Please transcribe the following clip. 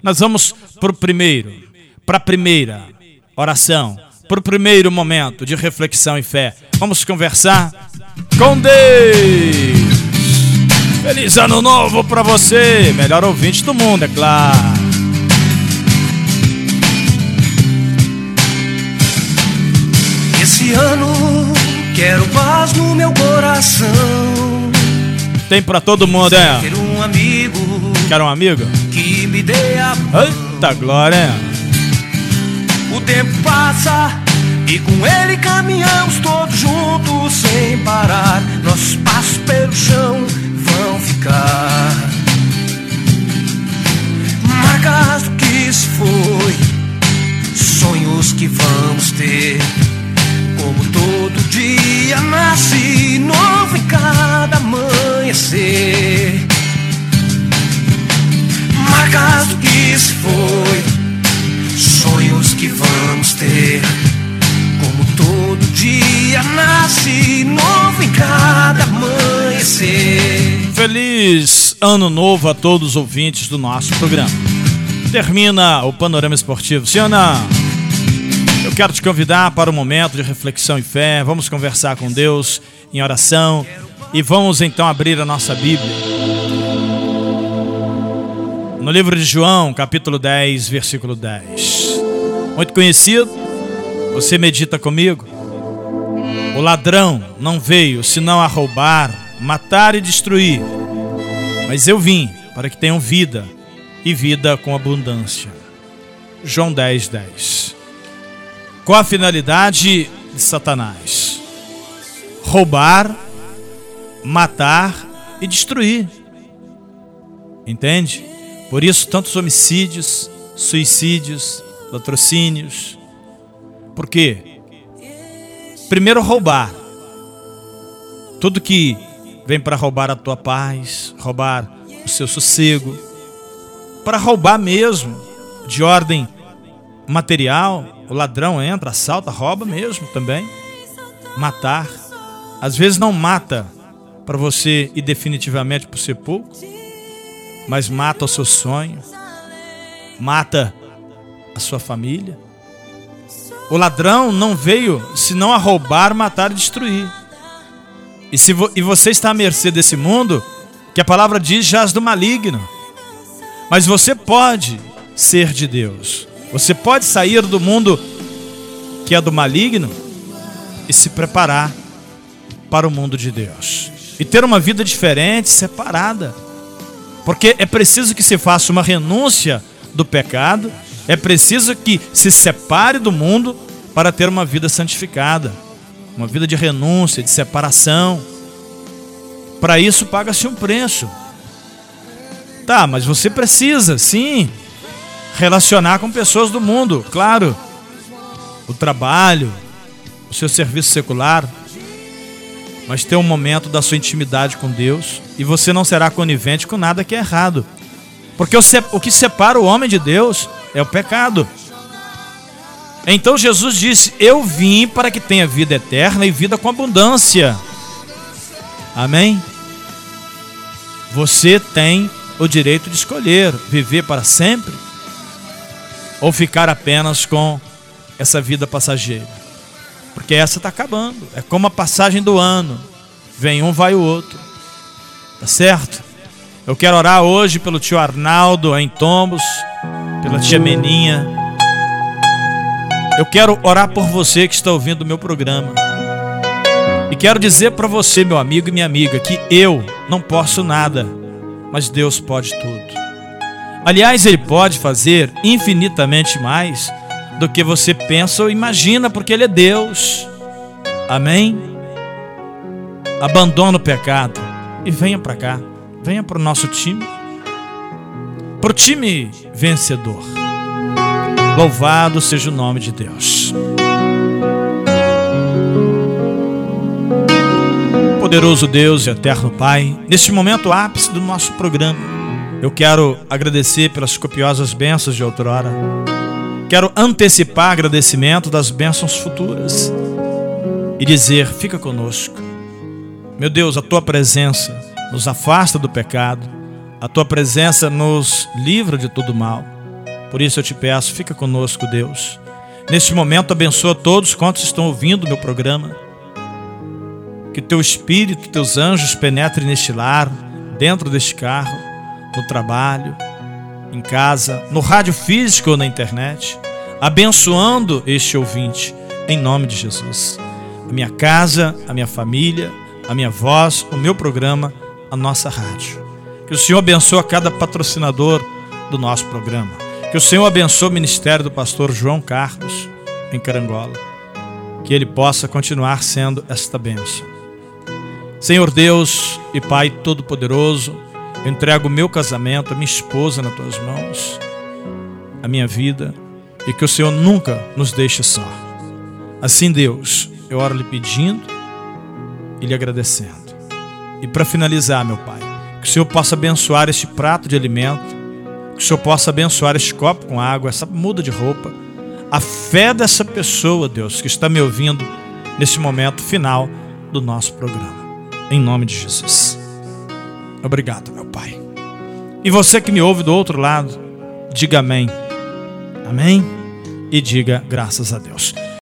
Nós vamos para o primeiro, para a primeira oração, para o primeiro momento de reflexão e fé. Vamos conversar com Deus. Feliz ano novo para você, melhor ouvinte do mundo, é claro. Esse ano quero paz no meu coração. Tem para todo mundo, é? Quero um amigo Quer um amigo? Me dê a Eita glória! O tempo passa e com ele caminhamos todos juntos sem parar. Nossos passos pelo chão vão ficar. Marcas do que se foi, sonhos que vamos ter. Como todo dia nasce novo em cada amanhecer. Foi, sonhos que vamos ter. Como todo dia nasce novo em cada amanhecer. Feliz ano novo a todos os ouvintes do nosso programa. Termina o panorama esportivo, não? Eu quero te convidar para um momento de reflexão e fé. Vamos conversar com Deus em oração e vamos então abrir a nossa Bíblia. No livro de João, capítulo 10, versículo 10. Muito conhecido. Você medita comigo? O ladrão não veio senão a roubar, matar e destruir. Mas eu vim para que tenham vida e vida com abundância. João 10, 10. Qual a finalidade de Satanás? Roubar, matar e destruir. Entende? Por isso, tantos homicídios, suicídios, latrocínios. Por quê? Primeiro, roubar. Tudo que vem para roubar a tua paz, roubar o seu sossego, para roubar mesmo, de ordem material, o ladrão entra, assalta, rouba mesmo também. Matar. Às vezes não mata para você ir definitivamente para o sepulcro, mas mata o seu sonho, mata a sua família. O ladrão não veio senão a roubar, matar e destruir. E, se vo e você está à mercê desse mundo, que a palavra diz jaz do maligno. Mas você pode ser de Deus. Você pode sair do mundo que é do maligno e se preparar para o mundo de Deus. E ter uma vida diferente, separada. Porque é preciso que se faça uma renúncia do pecado, é preciso que se separe do mundo para ter uma vida santificada, uma vida de renúncia, de separação. Para isso paga-se um preço. Tá, mas você precisa, sim, relacionar com pessoas do mundo, claro. O trabalho, o seu serviço secular, mas ter um momento da sua intimidade com Deus e você não será conivente com nada que é errado. Porque o que separa o homem de Deus é o pecado. Então Jesus disse: Eu vim para que tenha vida eterna e vida com abundância. Amém? Você tem o direito de escolher viver para sempre ou ficar apenas com essa vida passageira. Porque essa está acabando. É como a passagem do ano. Vem um, vai o outro. Tá certo? Eu quero orar hoje pelo tio Arnaldo em Tombos, pela tia Meninha. Eu quero orar por você que está ouvindo o meu programa. E quero dizer para você, meu amigo e minha amiga, que eu não posso nada, mas Deus pode tudo. Aliás, Ele pode fazer infinitamente mais do que você pensa ou imagina, porque Ele é Deus. Amém? Abandona o pecado e venha para cá. Venha para o nosso time. Para o time vencedor. Louvado seja o nome de Deus. Poderoso Deus e eterno Pai, neste momento ápice do nosso programa, eu quero agradecer pelas copiosas bênçãos de outrora. Quero antecipar agradecimento das bênçãos futuras e dizer: fica conosco. Meu Deus, a tua presença nos afasta do pecado, a tua presença nos livra de todo mal. Por isso eu te peço, fica conosco, Deus. Neste momento, abençoa todos quantos estão ouvindo o meu programa. Que teu espírito, teus anjos penetrem neste lar, dentro deste carro, no trabalho, em casa, no rádio físico ou na internet, abençoando este ouvinte, em nome de Jesus. A minha casa, a minha família, a minha voz, o meu programa, a nossa rádio. Que o Senhor abençoe cada patrocinador do nosso programa. Que o Senhor abençoe o ministério do pastor João Carlos em Carangola. Que ele possa continuar sendo esta bênção. Senhor Deus e Pai Todo-Poderoso, eu entrego o meu casamento, a minha esposa nas tuas mãos, a minha vida, e que o Senhor nunca nos deixe só. Assim, Deus, eu oro lhe pedindo e lhe agradecendo. E para finalizar, meu Pai, que o Senhor possa abençoar este prato de alimento, que o Senhor possa abençoar este copo com água, essa muda de roupa, a fé dessa pessoa, Deus, que está me ouvindo nesse momento final do nosso programa. Em nome de Jesus. Obrigado, meu Pai. E você que me ouve do outro lado, diga amém. Amém? E diga graças a Deus.